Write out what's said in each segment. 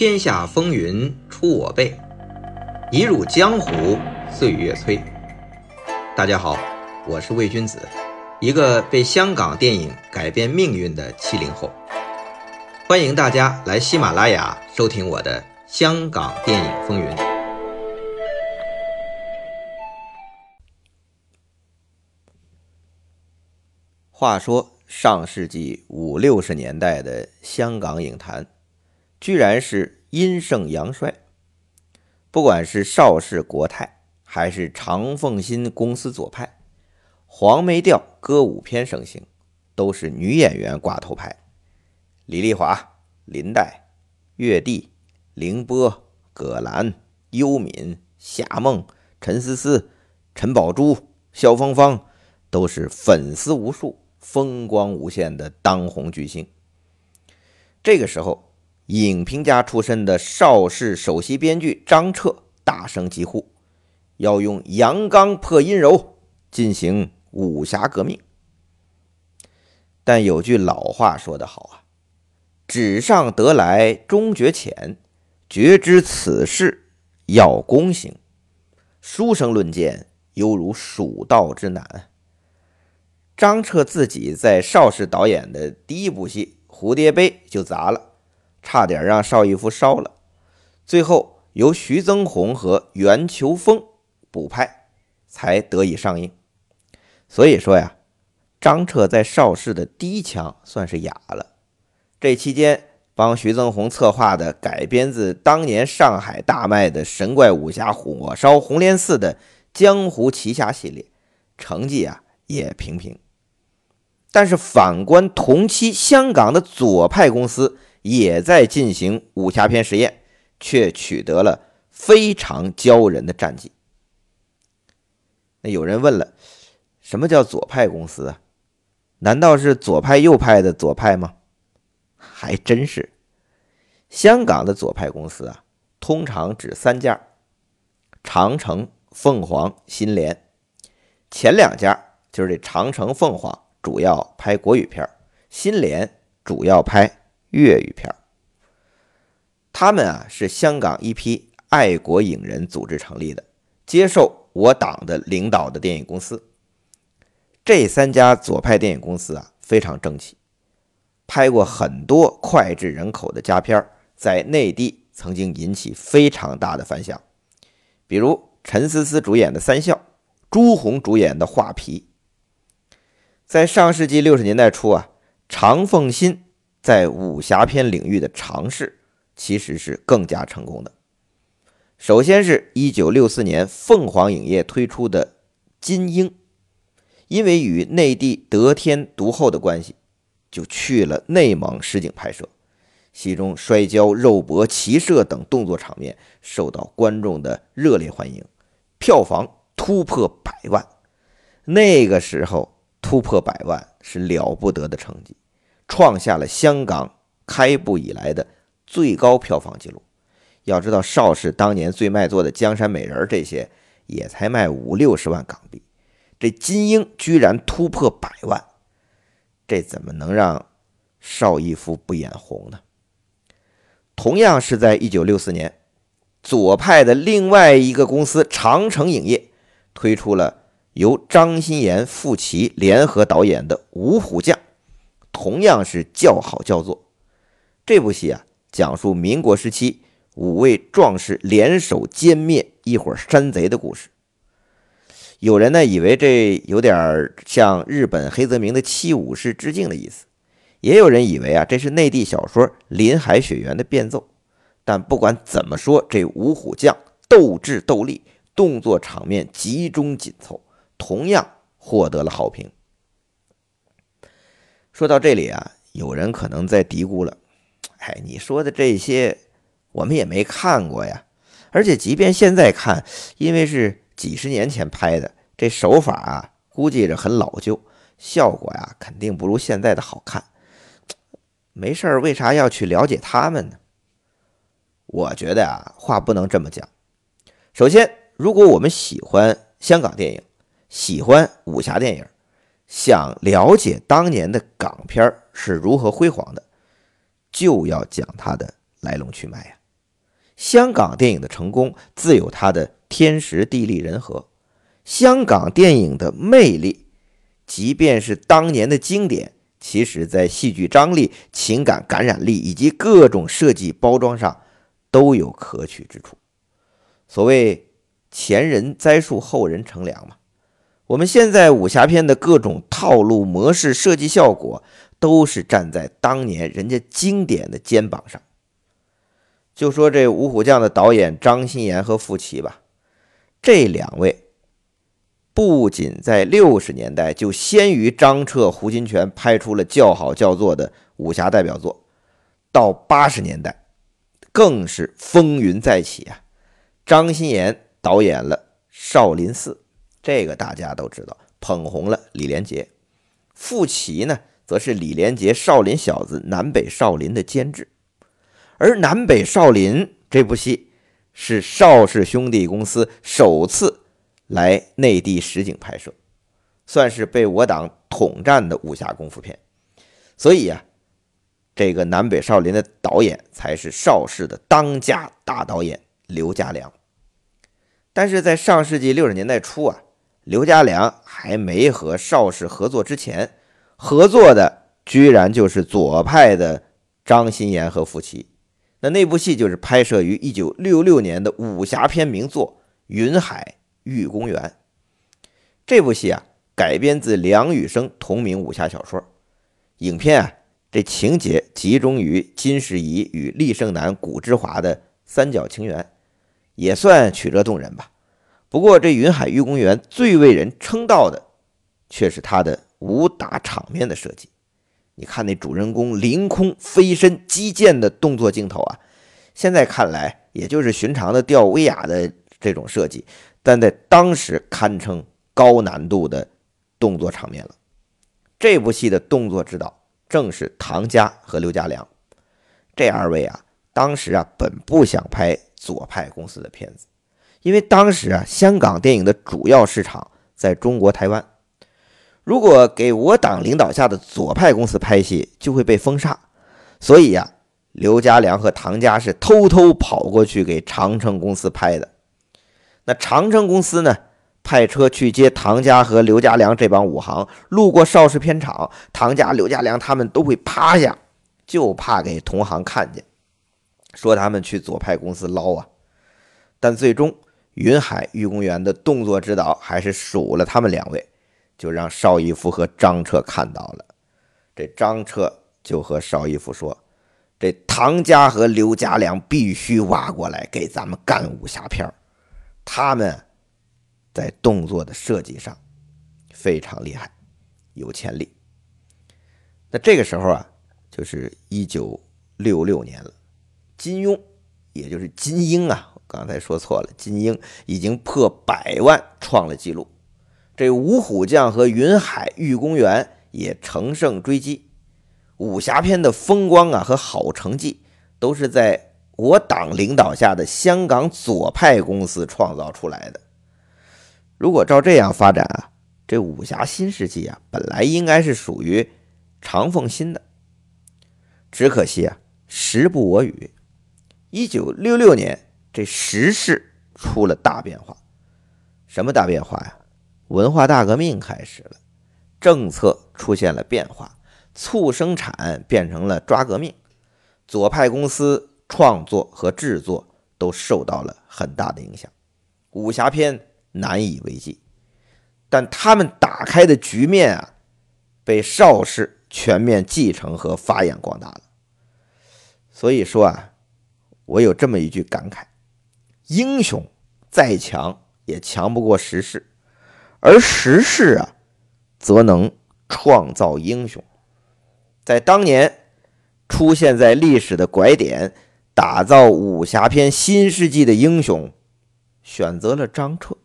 天下风云出我辈，一入江湖岁月催。大家好，我是魏君子，一个被香港电影改变命运的七零后。欢迎大家来喜马拉雅收听我的《香港电影风云》。话说上世纪五六十年代的香港影坛。居然是阴盛阳衰。不管是邵氏国泰，还是长凤新公司左派，黄梅调歌舞片盛行，都是女演员挂头牌。李丽华、林黛、月帝、凌波、葛兰、优敏、夏梦、陈思思、陈宝珠、萧芳芳，都是粉丝无数、风光无限的当红巨星。这个时候。影评家出身的邵氏首席编剧张彻大声疾呼，要用阳刚破阴柔，进行武侠革命。但有句老话说得好啊，“纸上得来终觉浅，绝知此事要躬行。”书生论剑，犹如蜀道之难。张彻自己在邵氏导演的第一部戏《蝴蝶杯》就砸了。差点让邵逸夫烧了，最后由徐增宏和袁秋风补拍，才得以上映。所以说呀，张彻在邵氏的第一枪算是哑了。这期间帮徐增宏策划的改编自当年上海大卖的神怪武侠《火烧红莲寺》的《江湖奇侠》系列，成绩啊也平平。但是反观同期香港的左派公司。也在进行武侠片实验，却取得了非常骄人的战绩。那有人问了，什么叫左派公司啊？难道是左派右派的左派吗？还真是。香港的左派公司啊，通常指三家：长城、凤凰、新联。前两家就是这长城、凤凰，主要拍国语片新联主要拍。粤语片他们啊是香港一批爱国影人组织成立的，接受我党的领导的电影公司。这三家左派电影公司啊非常争气，拍过很多脍炙人口的佳片，在内地曾经引起非常大的反响。比如陈思思主演的《三笑》，朱红主演的《画皮》。在上世纪六十年代初啊，常凤新。在武侠片领域的尝试其实是更加成功的。首先是一九六四年凤凰影业推出的《金鹰》，因为与内地得天独厚的关系，就去了内蒙实景拍摄。戏中摔跤、肉搏、骑射等动作场面受到观众的热烈欢迎，票房突破百万。那个时候突破百万是了不得的成绩。创下了香港开埠以来的最高票房纪录。要知道，邵氏当年最卖座的《江山美人》这些也才卖五六十万港币，这《金鹰》居然突破百万，这怎么能让邵逸夫不眼红呢？同样是在一九六四年，左派的另外一个公司长城影业推出了由张鑫炎、傅奇联合导演的《五虎将》。同样是叫好叫座。这部戏啊，讲述民国时期五位壮士联手歼灭一伙山贼的故事。有人呢以为这有点向日本黑泽明的《七武士》致敬的意思，也有人以为啊这是内地小说《林海雪原》的变奏。但不管怎么说，这五虎将斗智斗力，动作场面集中紧凑，同样获得了好评。说到这里啊，有人可能在嘀咕了：“哎，你说的这些我们也没看过呀。而且即便现在看，因为是几十年前拍的，这手法啊，估计着很老旧，效果呀肯定不如现在的好看。没事儿，为啥要去了解他们呢？我觉得啊，话不能这么讲。首先，如果我们喜欢香港电影，喜欢武侠电影。想了解当年的港片是如何辉煌的，就要讲它的来龙去脉呀。香港电影的成功自有它的天时地利人和。香港电影的魅力，即便是当年的经典，其实在戏剧张力、情感感染力以及各种设计包装上都有可取之处。所谓前人栽树，后人乘凉嘛。我们现在武侠片的各种套路模式、设计效果，都是站在当年人家经典的肩膀上。就说这《五虎将》的导演张鑫炎和傅奇吧，这两位不仅在六十年代就先于张彻、胡金铨拍出了叫好叫座的武侠代表作，到八十年代更是风云再起啊！张鑫炎导演了《少林寺》。这个大家都知道，捧红了李连杰。傅奇呢，则是李连杰《少林小子》南北少林的监制。而南北少林这部戏是邵氏兄弟公司首次来内地实景拍摄，算是被我党统战的武侠功夫片。所以呀，这个南北少林的导演才是邵氏的当家大导演刘家良。但是在上世纪六十年代初啊。刘家良还没和邵氏合作之前，合作的居然就是左派的张鑫炎和傅奇。那那部戏就是拍摄于一九六六年的武侠片名作《云海玉公园》。这部戏啊，改编自梁羽生同名武侠小说。影片啊，这情节集中于金世仪与厉胜男、古之华的三角情缘，也算曲折动人吧。不过，这云海玉公园最为人称道的，却是他的武打场面的设计。你看那主人公凌空飞身击剑的动作镜头啊，现在看来也就是寻常的吊威亚的这种设计，但在当时堪称高难度的动作场面了。这部戏的动作指导正是唐家和刘家良这二位啊，当时啊本不想拍左派公司的片子。因为当时啊，香港电影的主要市场在中国台湾，如果给我党领导下的左派公司拍戏，就会被封杀。所以呀，刘家良和唐家是偷偷跑过去给长城公司拍的。那长城公司呢，派车去接唐家和刘家良这帮武行，路过邵氏片场，唐家、刘家良他们都会趴下，就怕给同行看见，说他们去左派公司捞啊。但最终。云海玉公园的动作指导还是数了他们两位，就让邵逸夫和张彻看到了。这张彻就和邵逸夫说：“这唐家和刘家良必须挖过来给咱们干武侠片他们在动作的设计上非常厉害，有潜力。”那这个时候啊，就是一九六六年了，金庸，也就是金鹰啊。刚才说错了，金鹰已经破百万创了纪录，这五虎将和云海玉公园也乘胜追击。武侠片的风光啊和好成绩，都是在我党领导下的香港左派公司创造出来的。如果照这样发展啊，这武侠新世纪啊，本来应该是属于长凤新的，只可惜啊，时不我与。一九六六年。这时势出了大变化，什么大变化呀？文化大革命开始了，政策出现了变化，促生产变成了抓革命，左派公司创作和制作都受到了很大的影响，武侠片难以为继。但他们打开的局面啊，被邵氏全面继承和发扬光大了。所以说啊，我有这么一句感慨。英雄再强也强不过时势，而时势啊，则能创造英雄。在当年出现在历史的拐点，打造武侠片新世纪的英雄，选择了张彻。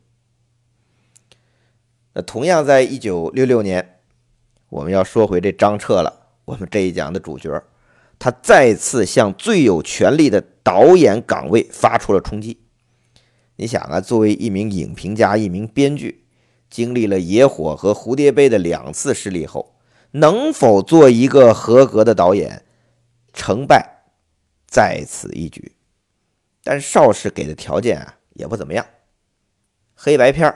那同样在一九六六年，我们要说回这张彻了。我们这一讲的主角，他再次向最有权力的导演岗位发出了冲击。你想啊，作为一名影评家、一名编剧，经历了《野火》和《蝴蝶杯》的两次失利后，能否做一个合格的导演？成败在此一举。但邵氏给的条件啊也不怎么样，黑白片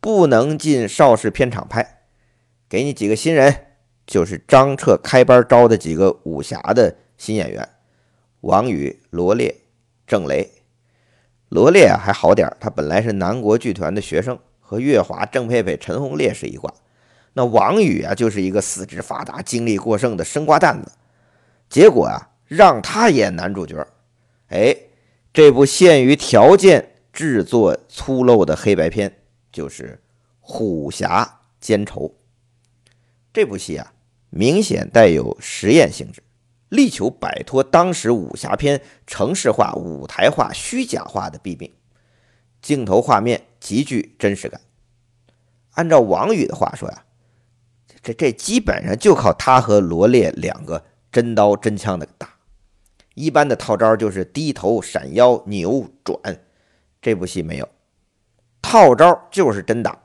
不能进邵氏片场拍，给你几个新人，就是张彻开班招的几个武侠的新演员，王宇、罗烈、郑雷。罗烈啊还好点他本来是南国剧团的学生，和岳华、郑佩佩、陈鸿烈是一挂。那王宇啊就是一个四肢发达、精力过剩的生瓜蛋子，结果啊让他演男主角，哎。这部限于条件制作粗陋的黑白片，就是《虎侠奸仇》。这部戏啊，明显带有实验性质，力求摆脱当时武侠片城市化、舞台化、虚假化的弊病，镜头画面极具真实感。按照王宇的话说呀，这这基本上就靠他和罗烈两个真刀真枪的打。一般的套招就是低头闪腰扭转，这部戏没有套招，就是真打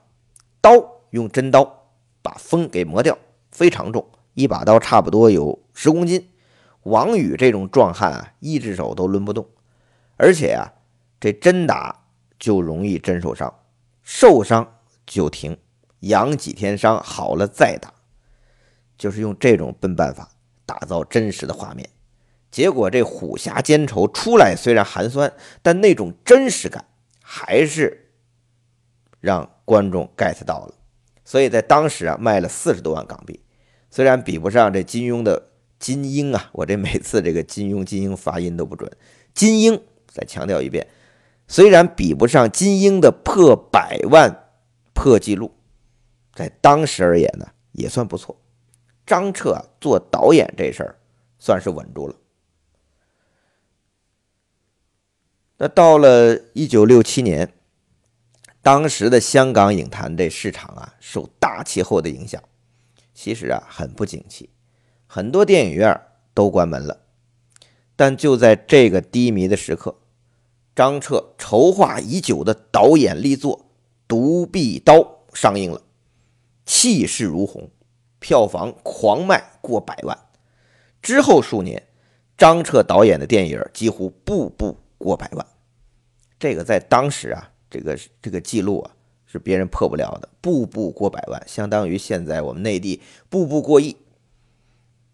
刀，用真刀把风给磨掉，非常重，一把刀差不多有十公斤。王宇这种壮汉啊，一只手都抡不动，而且啊，这真打就容易真受伤，受伤就停，养几天伤好了再打，就是用这种笨办法打造真实的画面。结果这虎侠奸仇出来虽然寒酸，但那种真实感还是让观众 get 到了。所以在当时啊，卖了四十多万港币，虽然比不上这金庸的金鹰啊，我这每次这个金庸金鹰发音都不准。金鹰再强调一遍，虽然比不上金鹰的破百万破纪录，在当时而言呢，也算不错。张彻，做导演这事儿算是稳住了。那到了一九六七年，当时的香港影坛这市场啊，受大气候的影响，其实啊很不景气，很多电影院都关门了。但就在这个低迷的时刻，张彻筹划已久的导演力作《独臂刀》上映了，气势如虹，票房狂卖过百万。之后数年，张彻导演的电影几乎步步。过百万，这个在当时啊，这个这个记录啊是别人破不了的。步步过百万，相当于现在我们内地步步过亿。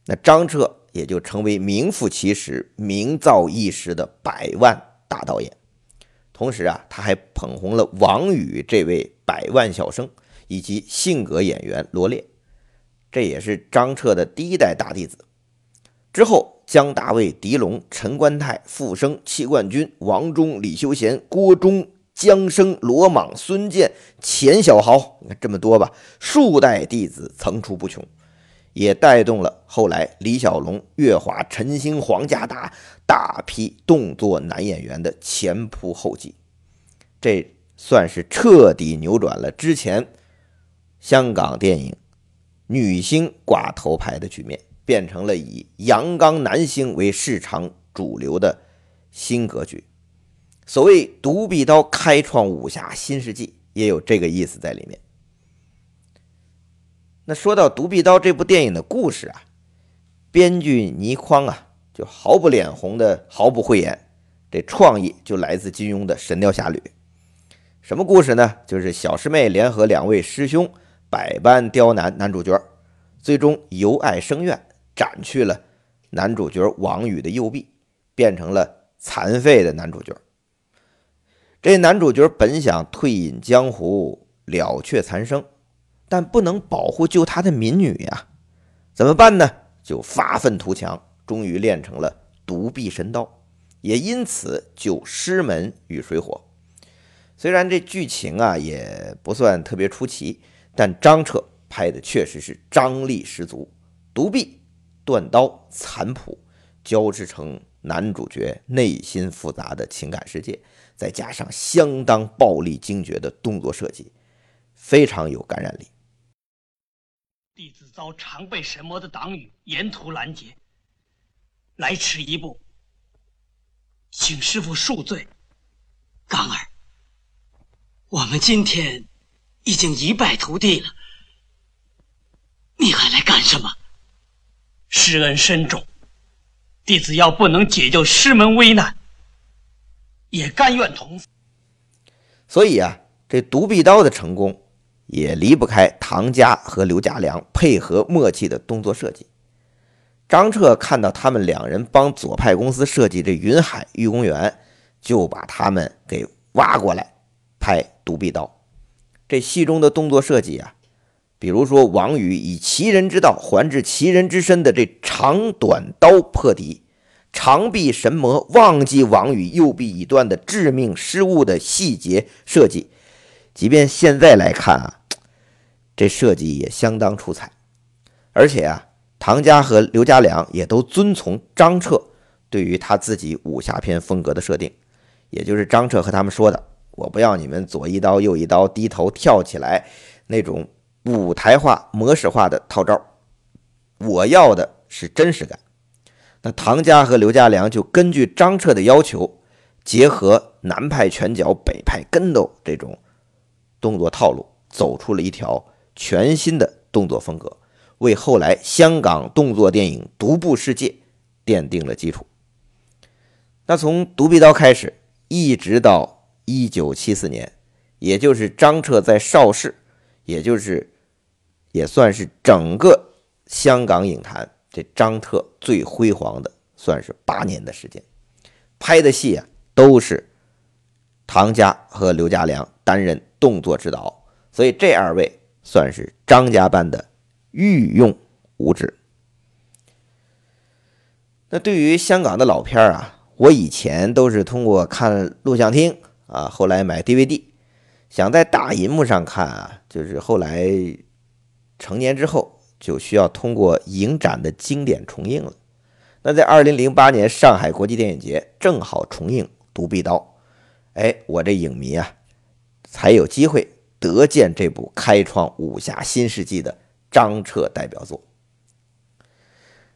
那张彻也就成为名副其实、名噪一时的百万大导演。同时啊，他还捧红了王宇这位百万小生，以及性格演员罗烈，这也是张彻的第一代大弟子。之后。姜大卫、狄龙、陈观泰、傅生、戚冠军、王忠、李修贤、郭忠、姜生、罗莽、孙健、钱小豪，你看这么多吧，数代弟子层出不穷，也带动了后来李小龙、岳华、陈星、黄家达大批动作男演员的前仆后继，这算是彻底扭转了之前香港电影女星挂头牌的局面。变成了以阳刚男星为市场主流的新格局。所谓“独臂刀”开创武侠新世纪，也有这个意思在里面。那说到《独臂刀》这部电影的故事啊，编剧倪匡啊，就毫不脸红的毫不讳言，这创意就来自金庸的《神雕侠侣》。什么故事呢？就是小师妹联合两位师兄，百般刁难男主角，最终由爱生怨。斩去了男主角王宇的右臂，变成了残废的男主角。这男主角本想退隐江湖，了却残生，但不能保护救他的民女呀，怎么办呢？就发愤图强，终于练成了独臂神刀，也因此救师门与水火。虽然这剧情啊也不算特别出奇，但张彻拍的确实是张力十足，独臂。断刀残谱交织成男主角内心复杂的情感世界，再加上相当暴力精绝的动作设计，非常有感染力。弟子遭常被神魔的党羽沿途拦截，来迟一步，请师傅恕罪。刚儿，我们今天已经一败涂地了，你还来干什么？师恩深重，弟子要不能解救师门危难，也甘愿同死。所以啊，这独臂刀的成功也离不开唐家和刘家良配合默契的动作设计。张彻看到他们两人帮左派公司设计这云海玉公园，就把他们给挖过来拍独臂刀。这戏中的动作设计啊，比如说王宇以其人之道还治其人之身的这长短刀破敌，长臂神魔忘记王宇右臂已断的致命失误的细节设计，即便现在来看啊，这设计也相当出彩，而且啊。唐家和刘家良也都遵从张彻对于他自己武侠片风格的设定，也就是张彻和他们说的：“我不要你们左一刀右一刀低头跳起来那种舞台化模式化的套招，我要的是真实感。”那唐家和刘家良就根据张彻的要求，结合南派拳脚、北派跟斗这种动作套路，走出了一条全新的动作风格。为后来香港动作电影独步世界奠定了基础。那从《独臂刀》开始，一直到一九七四年，也就是张彻在邵氏，也就是也算是整个香港影坛这张彻最辉煌的，算是八年的时间，拍的戏啊都是唐家和刘家良担任动作指导，所以这二位算是张家班的。御用武指。那对于香港的老片儿啊，我以前都是通过看录像厅啊，后来买 DVD，想在大银幕上看啊，就是后来成年之后就需要通过影展的经典重映了。那在二零零八年上海国际电影节正好重映《独臂刀》，哎，我这影迷啊，才有机会得见这部开创武侠新世纪的。张彻代表作，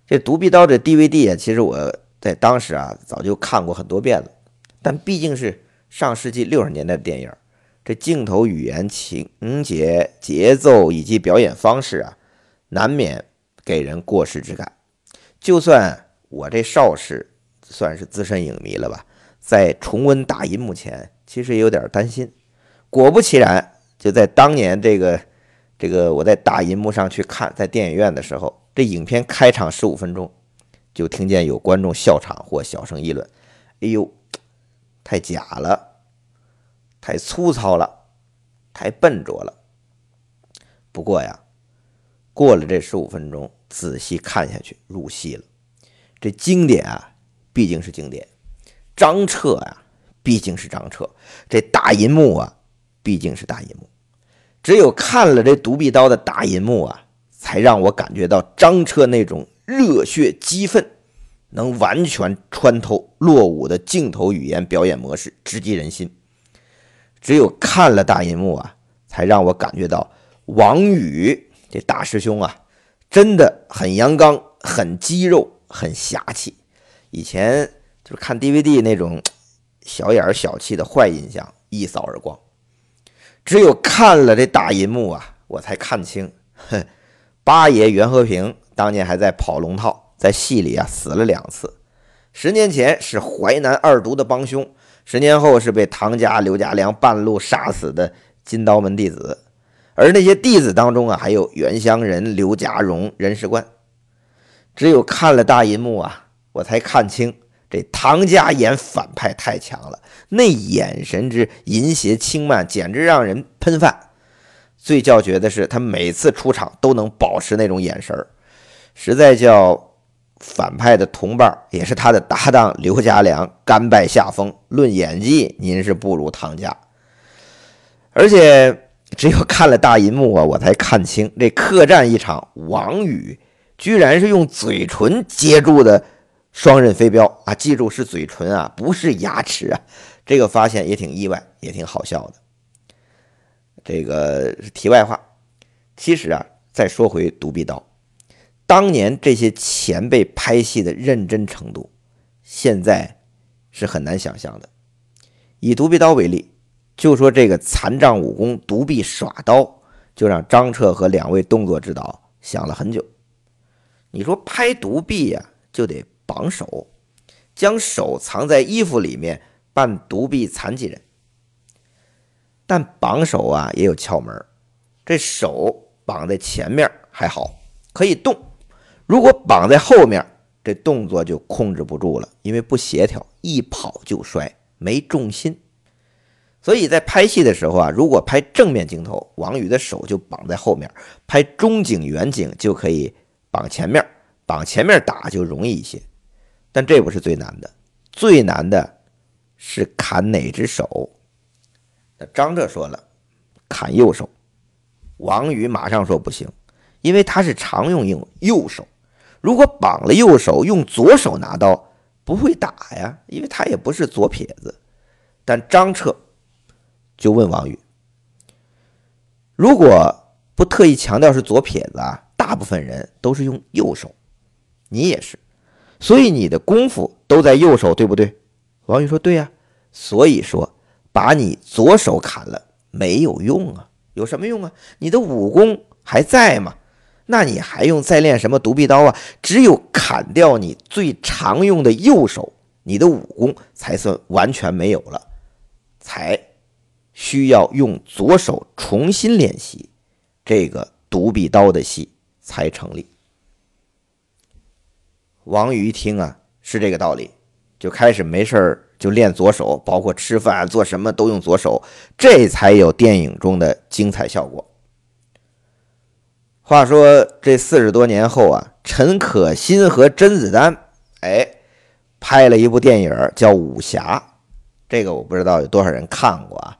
这《独臂刀》这 DVD 啊，其实我在当时啊早就看过很多遍了。但毕竟是上世纪六十年代的电影，这镜头语言、情节、节奏以及表演方式啊，难免给人过时之感。就算我这邵氏算是资深影迷了吧，在重温大银幕前，其实也有点担心。果不其然，就在当年这个。这个我在大银幕上去看，在电影院的时候，这影片开场十五分钟，就听见有观众笑场或小声议论：“哎呦，太假了，太粗糙了，太笨拙了。”不过呀，过了这十五分钟，仔细看下去，入戏了。这经典啊，毕竟是经典；张彻啊，毕竟是张彻；这大银幕啊，毕竟是大银幕。只有看了这独臂刀的大银幕啊，才让我感觉到张彻那种热血激愤，能完全穿透落伍的镜头语言表演模式，直击人心。只有看了大银幕啊，才让我感觉到王宇这大师兄啊，真的很阳刚、很肌肉、很侠气。以前就是看 DVD 那种小眼小气的坏印象一扫而光。只有看了这大银幕啊，我才看清，哼，八爷袁和平当年还在跑龙套，在戏里啊死了两次。十年前是淮南二毒的帮凶，十年后是被唐家刘家良半路杀死的金刀门弟子。而那些弟子当中啊，还有袁湘仁、刘家荣、任世官。只有看了大银幕啊，我才看清。这唐家演反派太强了，那眼神之淫邪轻慢，简直让人喷饭。最叫绝的是，他每次出场都能保持那种眼神，实在叫反派的同伴，也是他的搭档刘家良甘拜下风。论演技，您是不如唐家。而且只有看了大银幕啊，我才看清这客栈一场，王宇居然是用嘴唇接住的。双刃飞镖啊！记住是嘴唇啊，不是牙齿啊。这个发现也挺意外，也挺好笑的。这个是题外话，其实啊，再说回独臂刀，当年这些前辈拍戏的认真程度，现在是很难想象的。以独臂刀为例，就说这个残障武功独臂耍刀，就让张彻和两位动作指导想了很久。你说拍独臂呀，就得。绑手，将手藏在衣服里面，扮独臂残疾人。但绑手啊也有窍门，这手绑在前面还好，可以动；如果绑在后面，这动作就控制不住了，因为不协调，一跑就摔，没重心。所以在拍戏的时候啊，如果拍正面镜头，王宇的手就绑在后面；拍中景、远景就可以绑前面，绑前面打就容易一些。但这不是最难的，最难的是砍哪只手。那张彻说了，砍右手。王宇马上说不行，因为他是常用右右手，如果绑了右手，用左手拿刀不会打呀，因为他也不是左撇子。但张彻。就问王宇：“如果不特意强调是左撇子啊，大部分人都是用右手，你也是，所以你的功夫都在右手，对不对？”王宇说：“对呀。”所以说，把你左手砍了没有用啊？有什么用啊？你的武功还在吗？那你还用再练什么独臂刀啊？只有砍掉你最常用的右手，你的武功才算完全没有了，才。需要用左手重新练习，这个独臂刀的戏才成立。王宇一听啊，是这个道理，就开始没事就练左手，包括吃饭做什么都用左手，这才有电影中的精彩效果。话说这四十多年后啊，陈可辛和甄子丹哎拍了一部电影叫《武侠》，这个我不知道有多少人看过啊。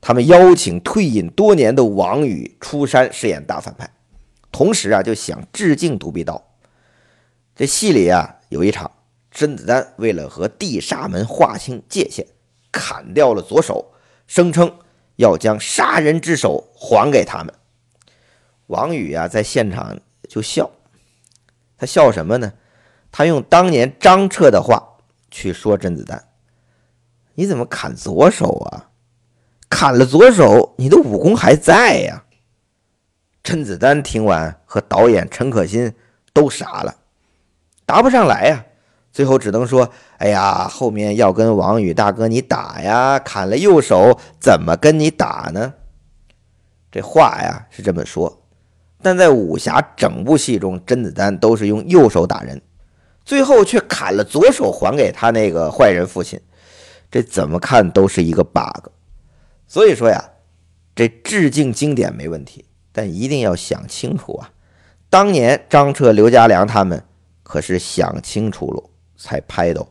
他们邀请退隐多年的王宇出山饰演大反派，同时啊就想致敬独臂刀。这戏里啊有一场，甄子丹为了和地煞门划清界限，砍掉了左手，声称要将杀人之手还给他们。王宇啊在现场就笑，他笑什么呢？他用当年张彻的话去说甄子丹：“你怎么砍左手啊？”砍了左手，你的武功还在呀！甄子丹听完，和导演陈可辛都傻了，答不上来呀。最后只能说：“哎呀，后面要跟王宇大哥你打呀，砍了右手，怎么跟你打呢？”这话呀是这么说，但在武侠整部戏中，甄子丹都是用右手打人，最后却砍了左手还给他那个坏人父亲，这怎么看都是一个 bug。所以说呀，这致敬经典没问题，但一定要想清楚啊！当年张彻、刘家良他们可是想清楚了才拍的。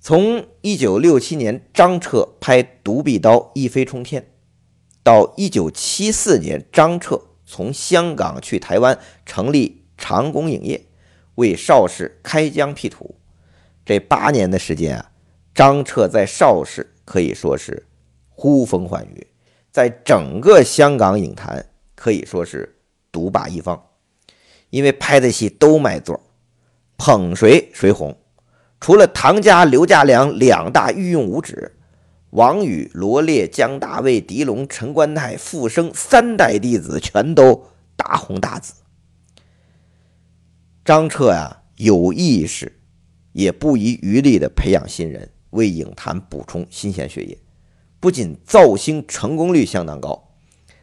从一九六七年张彻拍《独臂刀》一飞冲天，到一九七四年张彻从香港去台湾成立长工影业，为邵氏开疆辟土，这八年的时间啊。张彻在邵氏可以说是呼风唤雨，在整个香港影坛可以说是独霸一方，因为拍的戏都卖座，捧谁谁红。除了唐家、刘家良两大御用武指，王宇、罗烈、江大卫、狄龙、陈观泰、傅声三代弟子全都大红大紫。张彻呀，有意识，也不遗余力地培养新人。为影坛补充新鲜血液，不仅造星成功率相当高，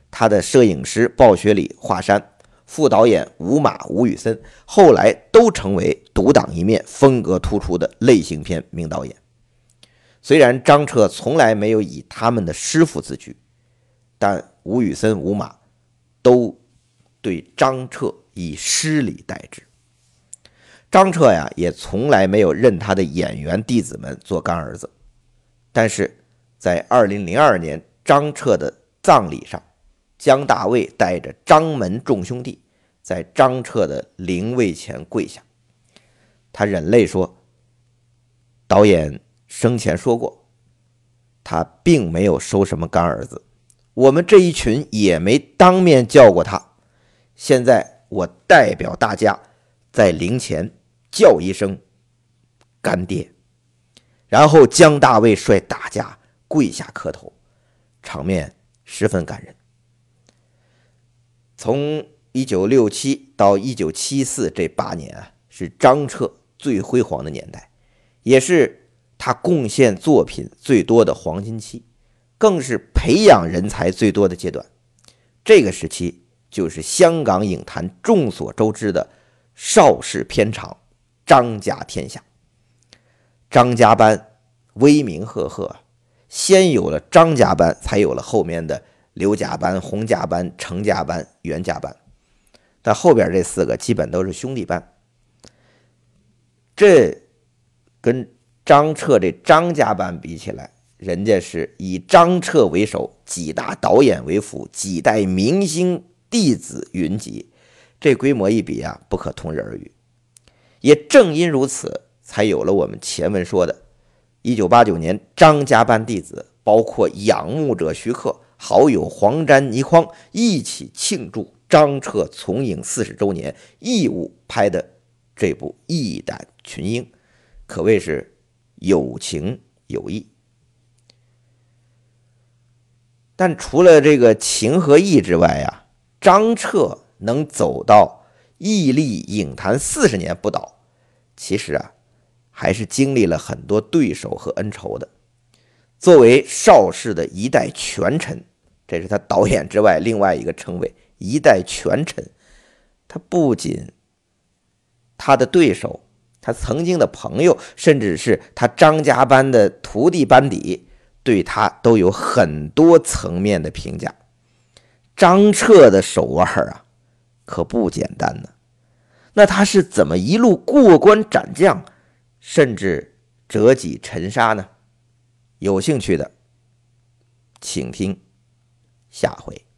他的摄影师鲍学礼、华山，副导演吴马、吴宇森，后来都成为独当一面、风格突出的类型片名导演。虽然张彻从来没有以他们的师傅自居，但吴宇森、吴马都对张彻以师礼待之。张彻呀，也从来没有认他的演员弟子们做干儿子。但是，在二零零二年张彻的葬礼上，姜大卫带着张门众兄弟在张彻的灵位前跪下，他忍泪说：“导演生前说过，他并没有收什么干儿子，我们这一群也没当面叫过他。现在我代表大家在灵前。”叫一声“干爹”，然后姜大卫率大家跪下磕头，场面十分感人。从一九六七到一九七四这八年啊，是张彻最辉煌的年代，也是他贡献作品最多的黄金期，更是培养人才最多的阶段。这个时期就是香港影坛众所周知的邵氏片场张家天下。张家班威名赫赫，先有了张家班，才有了后面的刘家班、洪家班、程家班、袁家班。但后边这四个基本都是兄弟班。这跟张彻这张家班比起来，人家是以张彻为首，几大导演为辅，几代明星弟子云集，这规模一比啊，不可同日而语。也正因如此。才有了我们前文说的，一九八九年，张家班弟子，包括仰慕者徐克、好友黄沾、倪匡一起庆祝张彻从影四十周年，义务拍的这部《义胆群英》，可谓是有情有义。但除了这个情和义之外呀，张彻能走到屹立影坛四十年不倒，其实啊。还是经历了很多对手和恩仇的。作为邵氏的一代权臣，这是他导演之外另外一个称谓——一代权臣。他不仅他的对手，他曾经的朋友，甚至是他张家班的徒弟班底，对他都有很多层面的评价。张彻的手腕啊，可不简单呢。那他是怎么一路过关斩将？甚至折戟沉沙呢？有兴趣的，请听下回。